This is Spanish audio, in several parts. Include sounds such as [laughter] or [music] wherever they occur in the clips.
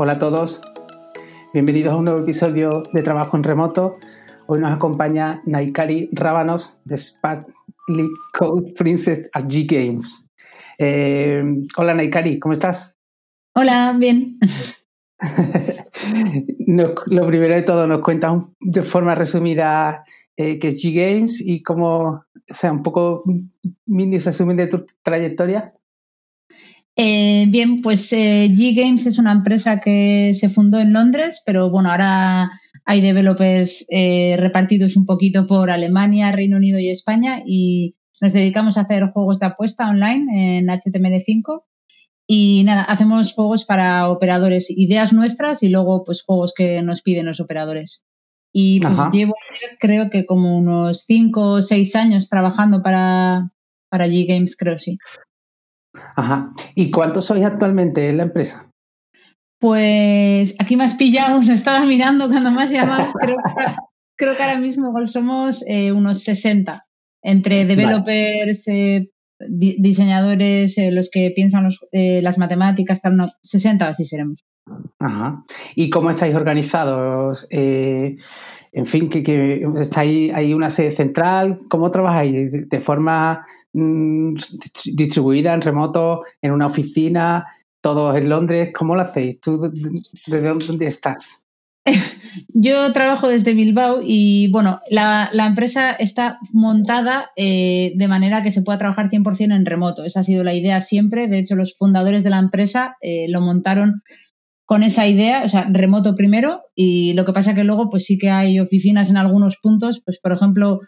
Hola a todos. Bienvenidos a un nuevo episodio de Trabajo en Remoto. Hoy nos acompaña Naikari Rábanos de Sparkly Code Princess at G Games. Eh, hola Naikari, ¿cómo estás? Hola, bien. [laughs] lo primero de todo, nos cuentas de forma resumida eh, qué es G Games y cómo, o sea, un poco mini resumen de tu trayectoria. Eh, bien, pues eh, G Games es una empresa que se fundó en Londres, pero bueno, ahora hay developers eh, repartidos un poquito por Alemania, Reino Unido y España y nos dedicamos a hacer juegos de apuesta online en HTML5 y nada, hacemos juegos para operadores, ideas nuestras y luego pues juegos que nos piden los operadores. Y pues llevo creo que como unos 5 o 6 años trabajando para, para G Games, creo sí. Ajá. ¿Y cuántos sois actualmente en la empresa? Pues aquí me has pillado, [laughs] lo estaba mirando cuando me has llamado. [laughs] Creo que, ahora mismo somos eh, unos 60, entre developers, eh, diseñadores, eh, los que piensan las matemáticas, tal, no, 60 así seremos. Ajá. ¿Y cómo estáis organizados? en fin, que, que estáis, hay una sede central. ¿Cómo trabajáis? ¿De forma Mm, distribuida en remoto, en una oficina, todos en Londres. ¿Cómo lo hacéis? ¿Tú de dónde estás? [laughs] Yo trabajo desde Bilbao y bueno, la, empresa está montada eh, de manera que se pueda trabajar 100% en remoto. Esa ha sido la idea siempre. De hecho, los fundadores de la empresa eh, lo montaron con esa idea, o sea, remoto primero y lo que pasa que luego pues sí que hay oficinas en algunos puntos, pues por ejemplo,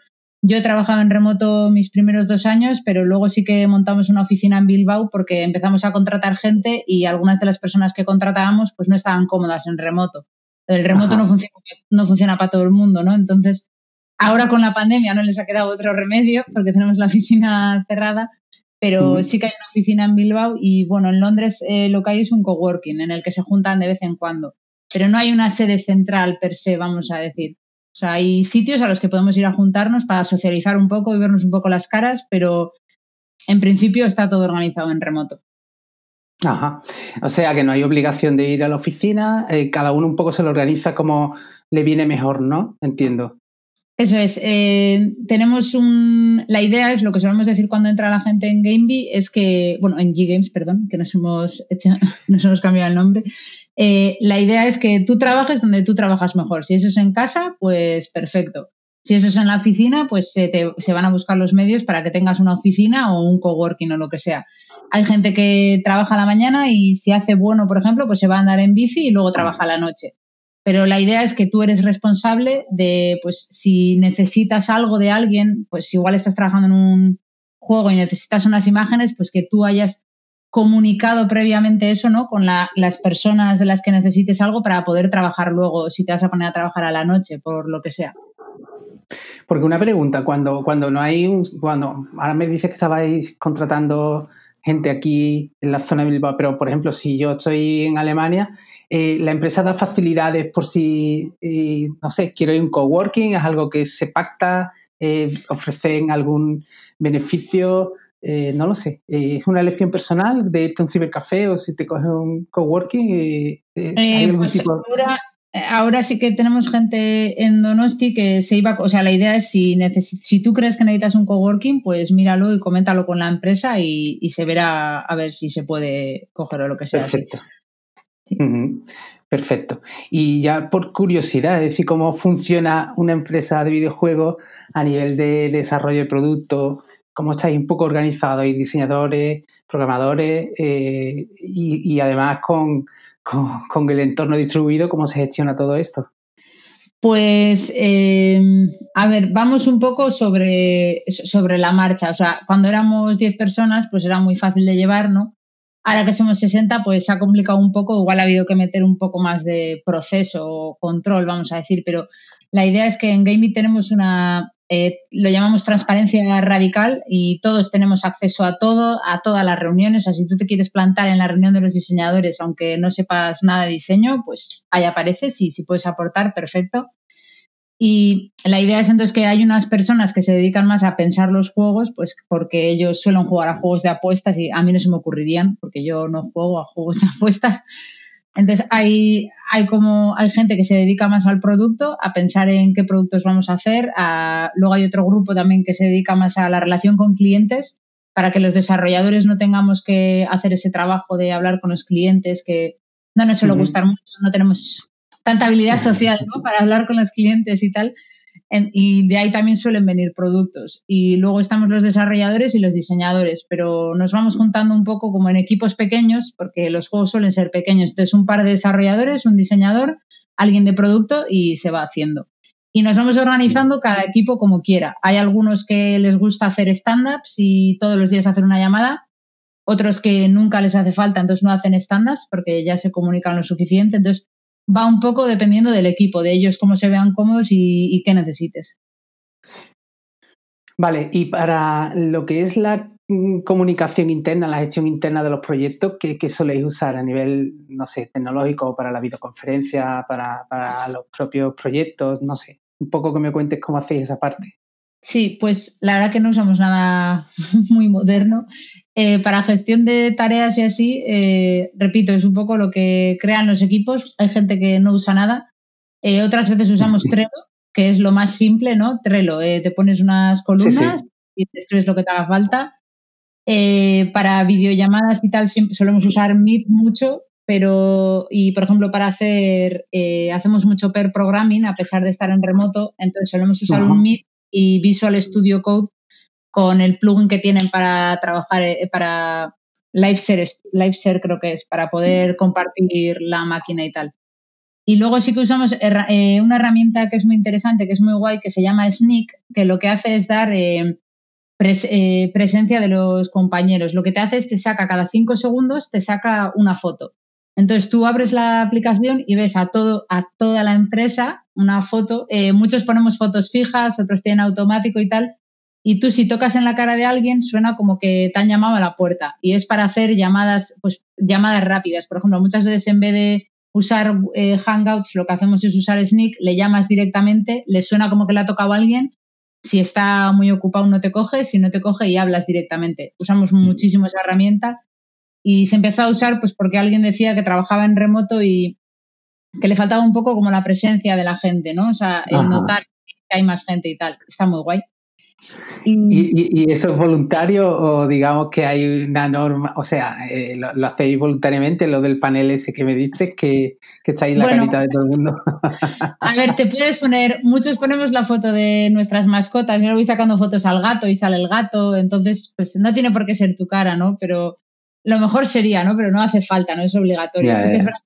yo he trabajado en remoto mis primeros dos años, pero luego sí que montamos una oficina en Bilbao porque empezamos a contratar gente y algunas de las personas que contratábamos pues no estaban cómodas en remoto. El remoto no funciona, no funciona para todo el mundo, ¿no? Entonces, ahora con la pandemia no les ha quedado otro remedio porque tenemos la oficina cerrada, pero sí que hay una oficina en Bilbao y bueno, en Londres eh, lo que hay es un coworking en el que se juntan de vez en cuando, pero no hay una sede central per se, vamos a decir. O sea, hay sitios a los que podemos ir a juntarnos para socializar un poco y vernos un poco las caras, pero en principio está todo organizado en remoto. Ajá. O sea que no hay obligación de ir a la oficina, eh, cada uno un poco se lo organiza como le viene mejor, ¿no? Entiendo. Eso es. Eh, tenemos un. La idea es lo que solemos decir cuando entra la gente en GameBee, es que. Bueno, en G-Games, perdón, que nos hemos, hecho, [laughs] nos hemos cambiado el nombre. Eh, la idea es que tú trabajes donde tú trabajas mejor. Si eso es en casa, pues perfecto. Si eso es en la oficina, pues se, se, van a buscar los medios para que tengas una oficina o un coworking o lo que sea. Hay gente que trabaja la mañana y si hace bueno, por ejemplo, pues se va a andar en bici y luego trabaja la noche. Pero la idea es que tú eres responsable de, pues, si necesitas algo de alguien, pues igual estás trabajando en un juego y necesitas unas imágenes, pues que tú hayas comunicado previamente eso, ¿no? Con las personas de las que necesites algo para poder trabajar luego, si te vas a poner a trabajar a la noche, por lo que sea. Porque una pregunta, cuando, cuando no hay un, cuando ahora me dices que estabais contratando gente aquí en la zona de Bilbao, pero por ejemplo, si yo estoy en Alemania, eh, la empresa da facilidades por si, eh, no sé, quiero ir a un coworking, es algo que se pacta, eh, ofrecen algún beneficio, eh, no lo sé, es una elección personal de irte a un cibercafé o si te coges un coworking. Pues ahora, sí que tenemos gente en Donosti que se iba, o sea, la idea es si, si tú crees que necesitas un coworking, pues míralo y coméntalo con la empresa y, se verá a ver si se puede coger o lo que sea. Perfecto. Perfecto. Y ya por curiosidad, es decir, cómo funciona una empresa de videojuegos a nivel de desarrollo de producto, cómo estáis un poco organizados y diseñadores, programadores eh, y, además con, el entorno distribuido, cómo se gestiona todo esto. Pues, em, a ver, vamos un poco sobre, sobre la marcha. O sea, cuando éramos 10 personas, pues era muy fácil de llevar, ¿no? Ahora que somos 60, pues se ha complicado un poco. Igual ha habido que meter un poco más de proceso o control, vamos a decir, pero la idea es que en Gaming tenemos una, eh, lo llamamos transparencia radical y todos tenemos acceso a todo, a todas las reuniones. O sea, si tú te quieres plantar en la reunión de los diseñadores, aunque no sepas nada de diseño, pues ahí apareces y si puedes aportar, perfecto. Y la idea es entonces que hay unas personas que se dedican más a pensar los juegos, pues porque ellos suelen jugar a juegos de apuestas y a mí no se me ocurrirían, porque yo no juego a juegos de [laughs] apuestas. Entonces hay, hay como hay gente que se dedica más al producto, a pensar en qué productos vamos a hacer. luego hay otro grupo también que se dedica más a la relación con clientes para que los desarrolladores no tengamos que hacer ese trabajo de hablar con los clientes que no nos suele gustar mucho, no tenemos tanta habilidad social para hablar con los clientes y tal y de ahí también suelen venir productos. Y luego estamos los desarrolladores y los diseñadores, pero nos vamos juntando un poco como en equipos pequeños, porque los juegos suelen ser pequeños. Entonces, un par de desarrolladores, un diseñador, alguien de producto y se va haciendo. Y nos vamos organizando cada equipo como quiera. Hay algunos que les gusta hacer stand-ups y todos los días hacer una llamada, otros que nunca les hace falta, entonces no hacen stand-ups porque ya se comunican lo suficiente. Entonces, va un poco dependiendo del equipo, de ellos cómo se vean cómodos y, qué necesites. Vale, y para lo que es la mm, comunicación interna, la gestión interna de los proyectos, ¿qué, soléis usar a nivel, no sé, tecnológico, para la videoconferencia, para, para, los propios proyectos? No sé, un poco que me cuentes cómo hacéis esa parte. Sí, pues la verdad que no usamos nada [laughs] muy moderno. Eh, para gestión de tareas y así, eh, repito, es un poco lo que crean los equipos. Hay gente que no usa nada. Eh, otras veces usamos Trello, que es lo más simple, ¿no? Trello, te pones unas columnas y te escribes lo que te haga falta. para videollamadas y tal, siempre solemos usar Meet mucho, pero, y por ejemplo, para hacer, hacemos mucho per programming a pesar de estar en remoto, entonces solemos usar un Meet y Visual Studio Code con el plugin que tienen para trabajar, eh, para LiveShare, LiveShare creo que es, para poder compartir la máquina y tal. Y luego sí que usamos eh, una herramienta que es muy interesante, que es muy guay, que se llama Sneak, que lo que hace es dar eh, presencia de los compañeros. Lo que te hace es te saca cada cinco segundos, te saca una foto. Entonces tú abres la aplicación y ves a todo, a toda la empresa una foto. muchos ponemos fotos fijas, otros tienen automático y tal, y tú si tocas en la cara de alguien suena como que te han llamado a la puerta y es para hacer llamadas, pues llamadas rápidas. Por ejemplo, muchas veces en vez de usar eh, Hangouts, lo que hacemos es usar Sneak, le llamas directamente, le suena como que le ha tocado a alguien. Si está muy ocupado no te coge, si no te coge y hablas directamente. Usamos muchísimo esa herramienta y se empezó a usar pues porque alguien decía que trabajaba en remoto y que le faltaba un poco como la presencia de la gente, ¿no? O sea, el notar que hay más gente y tal. Está muy guay. ¿Y, eso es voluntario o digamos que hay una norma? O sea, eh, lo, hacéis voluntariamente, lo del panel ese que me dices, que, que estáis en la carita de todo el mundo? [laughs] a ver, te puedes poner, muchos ponemos la foto de nuestras mascotas, yo lo voy sacando fotos al gato y sale el gato, entonces pues no tiene por qué ser tu cara, ¿no? Pero lo mejor sería, ¿no? Pero no hace falta, no es obligatorio. sí que es verdad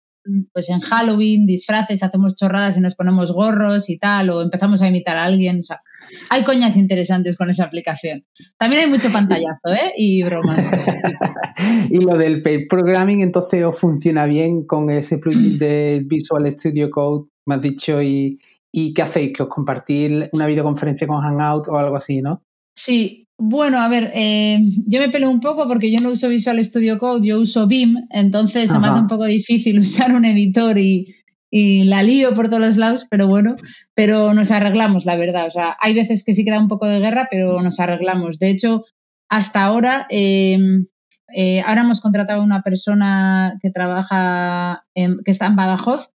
pues en Halloween, disfraces, hacemos chorradas y nos ponemos gorros y tal, o empezamos a imitar a alguien. O sea, hay coñas interesantes con esa aplicación. También hay mucho pantallazo, ¿eh? Y bromas. [laughs] y lo del paid programming, entonces, ¿os funciona bien con ese plugin de Visual Studio Code, me has dicho, y, y qué hacéis? ¿Que os compartís una videoconferencia con Hangout o algo así, no? Sí, bueno, a ver, eh, yo me peleo un poco porque yo no uso Visual Studio Code, yo uso BIM, entonces se me hace un poco difícil [laughs] usar un editor y, la lío por todos los lados, pero bueno, pero nos arreglamos, la verdad. O sea, hay veces que sí queda un poco de guerra, pero nos arreglamos. De hecho, hasta ahora, em, eh, ahora hemos contratado a una persona que trabaja, que está en Badajoz,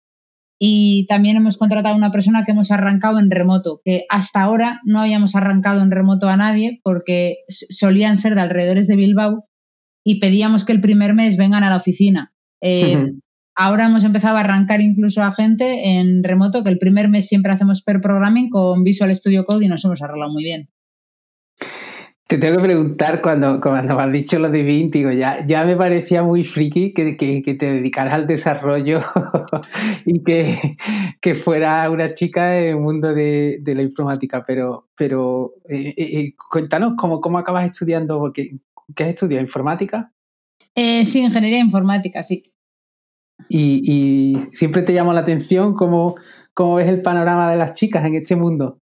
y también hemos contratado a una persona que hemos arrancado en remoto, que hasta ahora no habíamos arrancado en remoto a nadie porque solían ser de alrededores de Bilbao y pedíamos que el primer mes vengan a la oficina. Eh, ahora hemos empezado a arrancar incluso a gente en remoto, que el primer mes siempre hacemos per programming con Visual Studio Code y nos hemos arreglado muy bien. Te tengo que preguntar cuando, cuando me has dicho lo de BIM, digo, ya, ya me parecía muy friki que, que, te dedicaras al desarrollo [laughs] y que, que, fuera una chica en el mundo de, la informática, pero, pero eh, eh, eh, cuéntanos cómo, cómo acabas estudiando, porque ¿qué has estudiado? ¿Informática? sí, ingeniería informática, sí. ¿Y, y siempre te llamó la atención cómo, cómo ves el panorama de las chicas en este mundo?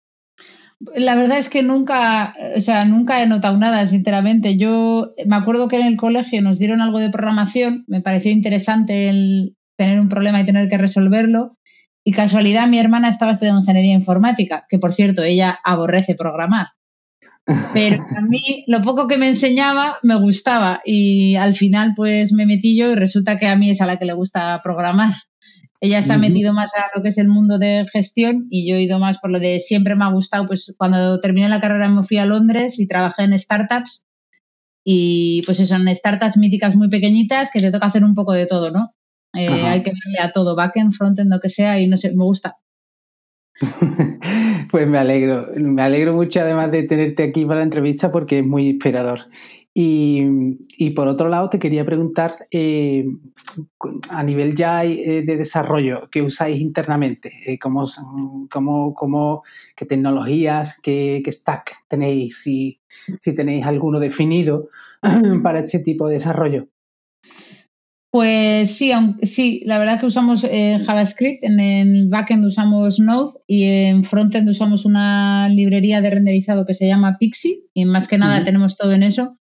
La verdad es que nunca, o sea, nunca he notado nada, sinceramente. Yo me acuerdo que en el colegio nos dieron algo de programación, me pareció interesante el tener un problema y tener que resolverlo. Y casualidad, mi hermana estaba estudiando ingeniería informática, que por cierto, ella aborrece programar. Pero a mí lo poco que me enseñaba me gustaba y al final pues me metí yo y resulta que a mí es a la que le gusta programar. Ella se ha metido más a lo que es el mundo de gestión y yo he ido más por lo de siempre me ha gustado. Pues cuando terminé la carrera me fui a Londres y trabajé en startups y pues son startups míticas muy pequeñitas que te toca hacer un poco de todo, ¿no? Eh, hay que darle a todo, backend, frontend, lo que sea y no sé, me gusta. [laughs] pues me alegro, me alegro mucho además de tenerte aquí para la entrevista porque es muy inspirador. Y, por otro lado, te quería preguntar, eh, a nivel ya eh, de desarrollo que usáis internamente, eh, ¿cómo, cómo, qué tecnologías, qué, stack tenéis, si, si tenéis alguno definido [clears throat] para este tipo de desarrollo? Pues sí, sí, la verdad que usamos JavaScript, en el backend usamos Node y en frontend usamos una librería de renderizado que se llama Pixie y más que nada tenemos todo en eso.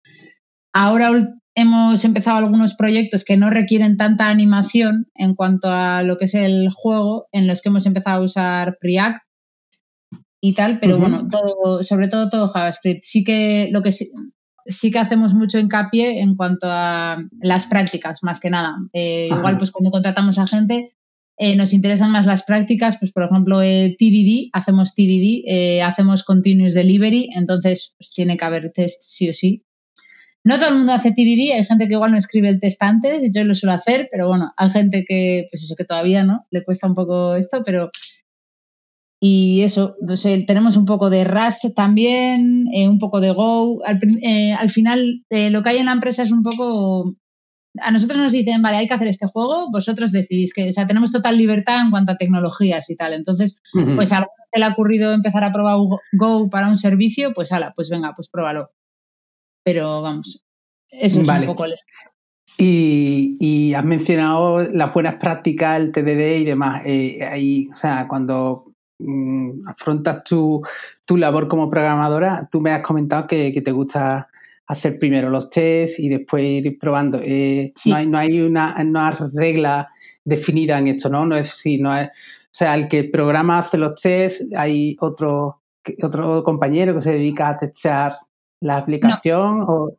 Ahora hemos empezado algunos proyectos que no requieren tanta animación en cuanto a lo que es el juego, en los que hemos empezado a usar Preact y tal, pero bueno, todo, sobre todo todo JavaScript. Sí que lo que sí, que hacemos mucho hincapié en cuanto a las prácticas, más que nada. Eh, igual, pues cuando contratamos a gente, eh, nos interesan más las prácticas, pues por ejemplo, eh, TDD, hacemos TDD, eh, hacemos Continuous Delivery, entonces pues, tiene que haber test sí o sí. No todo el mundo hace TDD, hay gente que igual no escribe el test antes, yo lo suelo hacer, pero bueno, hay gente que, pues eso que todavía no, le cuesta un poco esto, pero... Y eso, no tenemos un poco de Rust también, eh, un poco de Go. Al, eh, final, eh, lo que hay en la empresa es un poco a nosotros nos dicen, vale, hay que hacer este juego, vosotros decidís que, o sea, tenemos total libertad en cuanto a tecnologías y tal. Entonces, pues a alguien se le ha ocurrido empezar a probar Go para un servicio, pues ala, pues venga, pues pruébalo pero vamos, eso es un poco el... Y, y, has mencionado las buenas prácticas, el TDD y demás. Eh, ahí, o sea, cuando afrontas tu, tu, labor como programadora, tú me has comentado que, que, te gusta hacer primero los tests y después ir probando. Eh, no, hay, no hay una, regla definida en esto, ¿no? No es si no es, o sea, el que programa hace los tests, hay otro, otro compañero que se dedica a testear la aplicación no. o...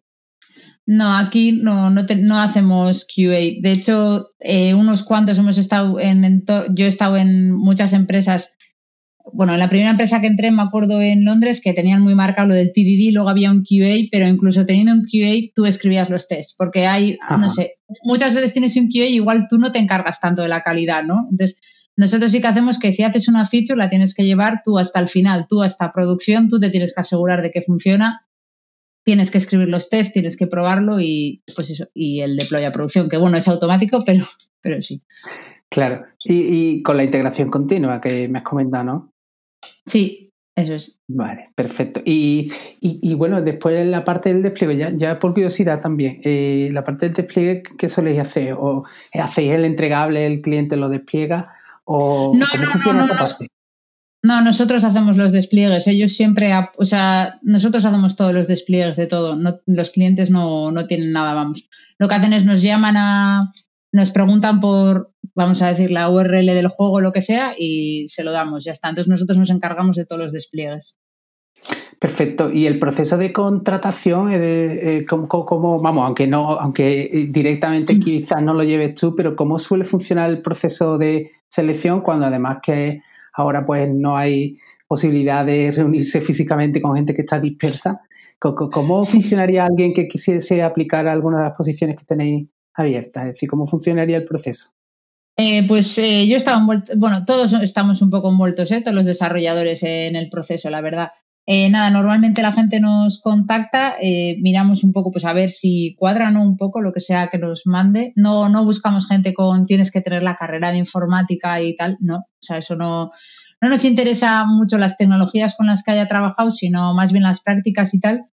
No, aquí no, no, no, hacemos QA. De hecho, eh, unos cuantos hemos estado en, yo he estado en muchas empresas. Bueno, en la primera empresa que entré, me acuerdo en Londres, que tenían muy marcado lo del TDD, luego había un QA, pero incluso teniendo un QA, tú escribías los tests, porque hay, no sé, muchas veces tienes un QA y igual tú no te encargas tanto de la calidad, ¿no? Entonces, nosotros sí que hacemos que si haces una feature, la tienes que llevar tú hasta el final, tú hasta producción, tú te tienes que asegurar de que funciona tienes que escribir los tests, tienes que probarlo y pues eso, y el deploy a producción, que bueno, es automático, [laughs] pero, pero sí. Claro, y, con la integración continua que me has comentado, ¿no? Sí, eso es. Vale, perfecto. Y, y, bueno, después la parte del despliegue, ya, ya por curiosidad también, eh, la parte del despliegue, ¿qué soléis hacer? ¿O hacéis el entregable, el cliente lo despliega? ¿O no, cómo funciona esta parte? No, nosotros hacemos los despliegues. Ellos siempre, o sea, nosotros hacemos todos los despliegues de todo. los clientes no, no tienen nada, vamos. Lo que hacen es nos llaman a, nos preguntan por, vamos a decir, la URL del juego, lo que sea, y se lo damos, ya está. Entonces nosotros nos encargamos de todos los despliegues. Perfecto. Y el proceso de contratación, eh, ¿cómo, vamos, aunque no, aunque directamente mm. quizás no lo lleves tú, pero cómo suele funcionar el proceso de selección cuando además que ahora pues no hay posibilidad de reunirse físicamente con gente que está dispersa. ¿Cómo funcionaría alguien que quisiese aplicar alguna de las posiciones que tenéis abiertas? Es decir, ¿cómo funcionaría el proceso? Eh, pues eh, yo estaba envuelto, bueno, todos estamos un poco envueltos, ¿eh? todos los desarrolladores en el proceso, la verdad. nada, normalmente la gente nos contacta, miramos un poco, pues a ver si cuadran un poco lo que sea que nos mande. No, no buscamos gente con tienes que tener la carrera de informática y tal, no. O sea, eso no, no nos interesa mucho las tecnologías con las que haya trabajado, sino más bien las prácticas y tal.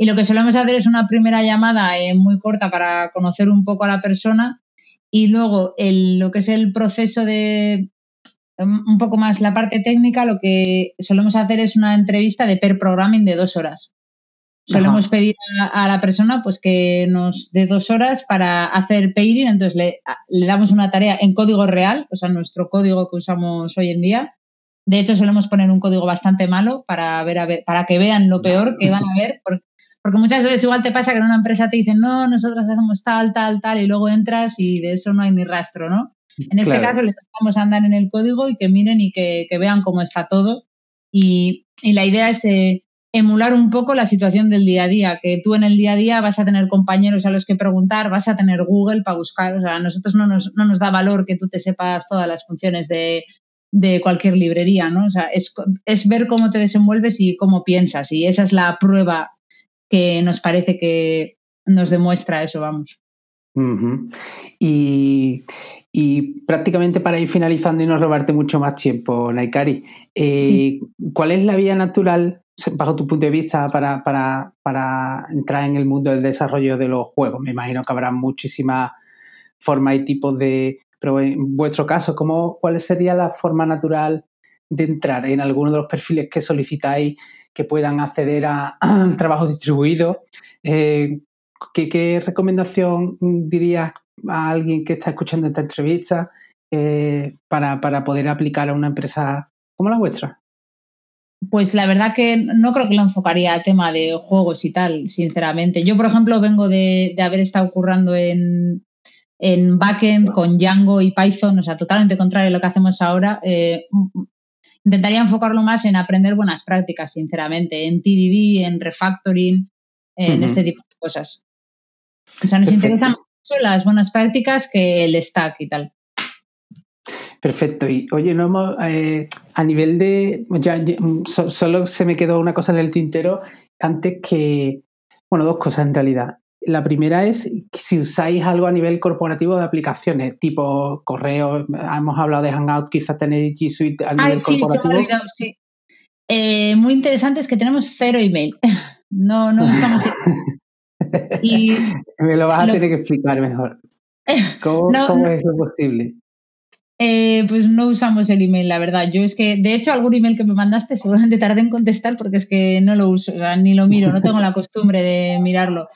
Y lo que solemos hacer es una primera llamada eh, muy corta para conocer un poco a la persona y luego el, lo que es el proceso de un poco más la parte técnica, lo que solemos hacer es una entrevista de per programming de dos horas. Solemos pedir a, la persona pues que nos dé dos horas para hacer pairing, entonces le, le, damos una tarea en código real, o sea, nuestro código que usamos hoy en día, De hecho, solemos poner un código bastante malo para ver, a ver, para que vean lo peor que van a ver, porque, muchas veces igual te pasa que en una empresa te dicen, no, nosotros hacemos tal, tal, tal, y luego entras y de eso no hay ni rastro, ¿no? En este caso les vamos a andar en el código y que miren y que, vean cómo está todo. Y, la idea es eh, emular un poco la situación del día a día, que tú en el día a día vas a tener compañeros a los que preguntar, vas a tener Google para buscar, o sea, a nosotros no nos, no nos da valor que tú te sepas todas las funciones de, de cualquier librería, ¿no? O sea, es, es, ver cómo te desenvuelves y cómo piensas, y esa es la prueba que nos parece que nos demuestra eso, vamos. y, y, prácticamente para ir finalizando y no robarte mucho más tiempo, Naikari, eh, ¿cuál es la vía natural bajo tu punto de vista, para, para, para, entrar en el mundo del desarrollo de los juegos? Me imagino que habrá muchísimas formas y tipos de... Pero en vuestro caso, ¿cómo, ¿cuál sería la forma natural de entrar en alguno de los perfiles que solicitáis que puedan acceder [clears throat] al trabajo distribuido? Eh, ¿qué, recomendación dirías a alguien que está escuchando esta entrevista eh, para, para poder aplicar a una empresa como la vuestra? Pues la verdad que no creo que lo enfocaría a tema de juegos y tal, sinceramente. Yo, por ejemplo, vengo de, haber estado currando en, en backend con Django y Python, o sea, totalmente contrario a lo que hacemos ahora. Eh, intentaría enfocarlo más en aprender buenas prácticas, sinceramente, en TDD, en refactoring, en este tipo de cosas. O sea, nos interesan mucho las buenas prácticas que el stack y tal. Perfecto. Y oye, no eh, a nivel de. Ya, solo se me quedó una cosa en el tintero antes que. Bueno, dos cosas en realidad. La primera es si usáis algo a nivel corporativo de aplicaciones, tipo correo, hemos hablado de Hangout, quizás tenéis G Suite a nivel sí, corporativo. Se me ha olvidado, sí. Eh, muy interesante es que tenemos cero email. [laughs] No, no usamos [laughs] y Me lo vas a tener que explicar mejor. [laughs] ¿Cómo, ¿cómo es eso posible? Eh, pues no usamos el email, la verdad. Yo es que, de hecho, algún email que me mandaste seguramente tardé en contestar porque es que no lo uso, ni lo miro, no tengo la costumbre de mirarlo.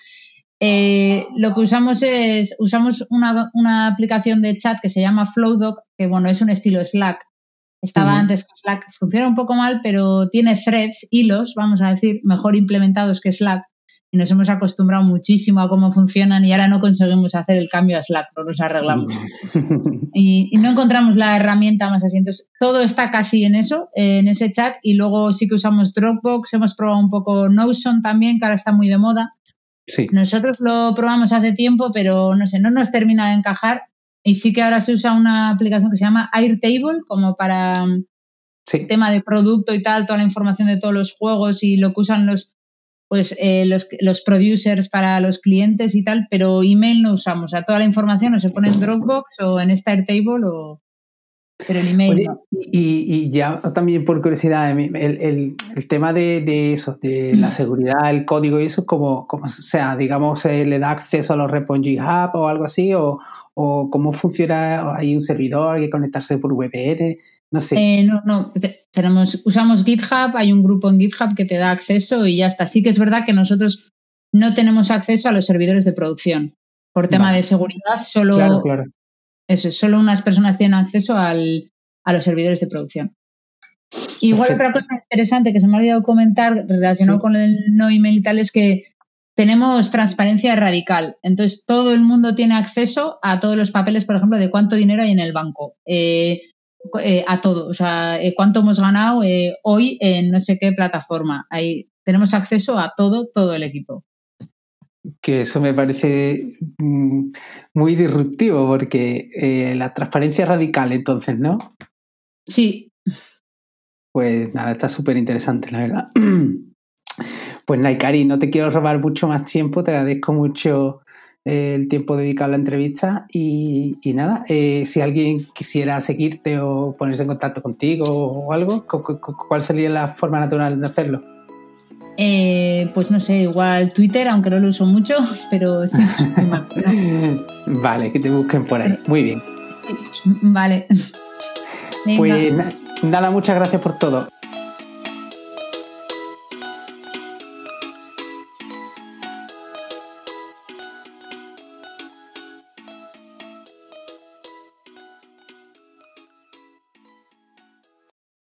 Eh, lo que usamos es, usamos una, aplicación de chat que se llama Flowdoc, que bueno, es un estilo Slack. Estaba antes que Slack, funciona un poco mal, pero tiene threads, hilos, vamos a decir, mejor implementados que Slack y nos hemos acostumbrado muchísimo a cómo funcionan y ahora no conseguimos hacer el cambio a Slack, no nos arreglamos. [laughs] y, no encontramos la herramienta más así. Entonces, todo está casi en eso, en ese chat, y luego sí que usamos Dropbox, hemos probado un poco Notion también, que ahora está muy de moda. Sí. Nosotros lo probamos hace tiempo, pero no sé, no nos termina de encajar. Y sí que ahora se usa una aplicación que se llama Airtable, como para el tema de producto y tal, toda la información de todos los juegos y lo que usan los pues eh, los, los, producers para los clientes y tal, pero email no usamos. O sea, toda la información o se pone en Dropbox o en Startable o... Pero el email no. y, ya también por curiosidad, el, el, el tema de, de, eso, de la seguridad, el código y eso, como, como sea, digamos, le da acceso a los repos GitHub o algo así, o, o cómo funciona, hay un servidor, hay que conectarse por VPN, no sé. Eh, no, no, tenemos, usamos GitHub, hay un grupo en GitHub que te da acceso y ya está. Sí que es verdad que nosotros no tenemos acceso a los servidores de producción. Por tema de seguridad, solo, Eso, solo unas personas tienen acceso al, a los servidores de producción. Igual otra cosa interesante que se me ha olvidado comentar relacionado con el no email y tal es que tenemos transparencia radical. Entonces, todo el mundo tiene acceso a todos los papeles, por ejemplo, de cuánto dinero hay en el banco. Eh, eh, a todo, o sea, eh, cuánto hemos ganado hoy en no sé qué plataforma. Ahí tenemos acceso a todo, todo el equipo. Que eso me parece mm, muy disruptivo porque la transparencia radical, entonces, ¿no? Sí. Pues nada, está súper interesante, la verdad. [clears throat] Pues Naikari, no te quiero robar mucho más tiempo, te agradezco mucho el tiempo dedicado a la entrevista y, nada, eh, si alguien quisiera seguirte o ponerse en contacto contigo o algo, ¿cuál sería la forma natural de hacerlo? Eh, pues no sé, igual Twitter, aunque no lo uso mucho, [laughs] pero sí. [laughs] vale, que te busquen por ahí. Muy bien. Vale. [laughs] Pues nada, muchas gracias por todo.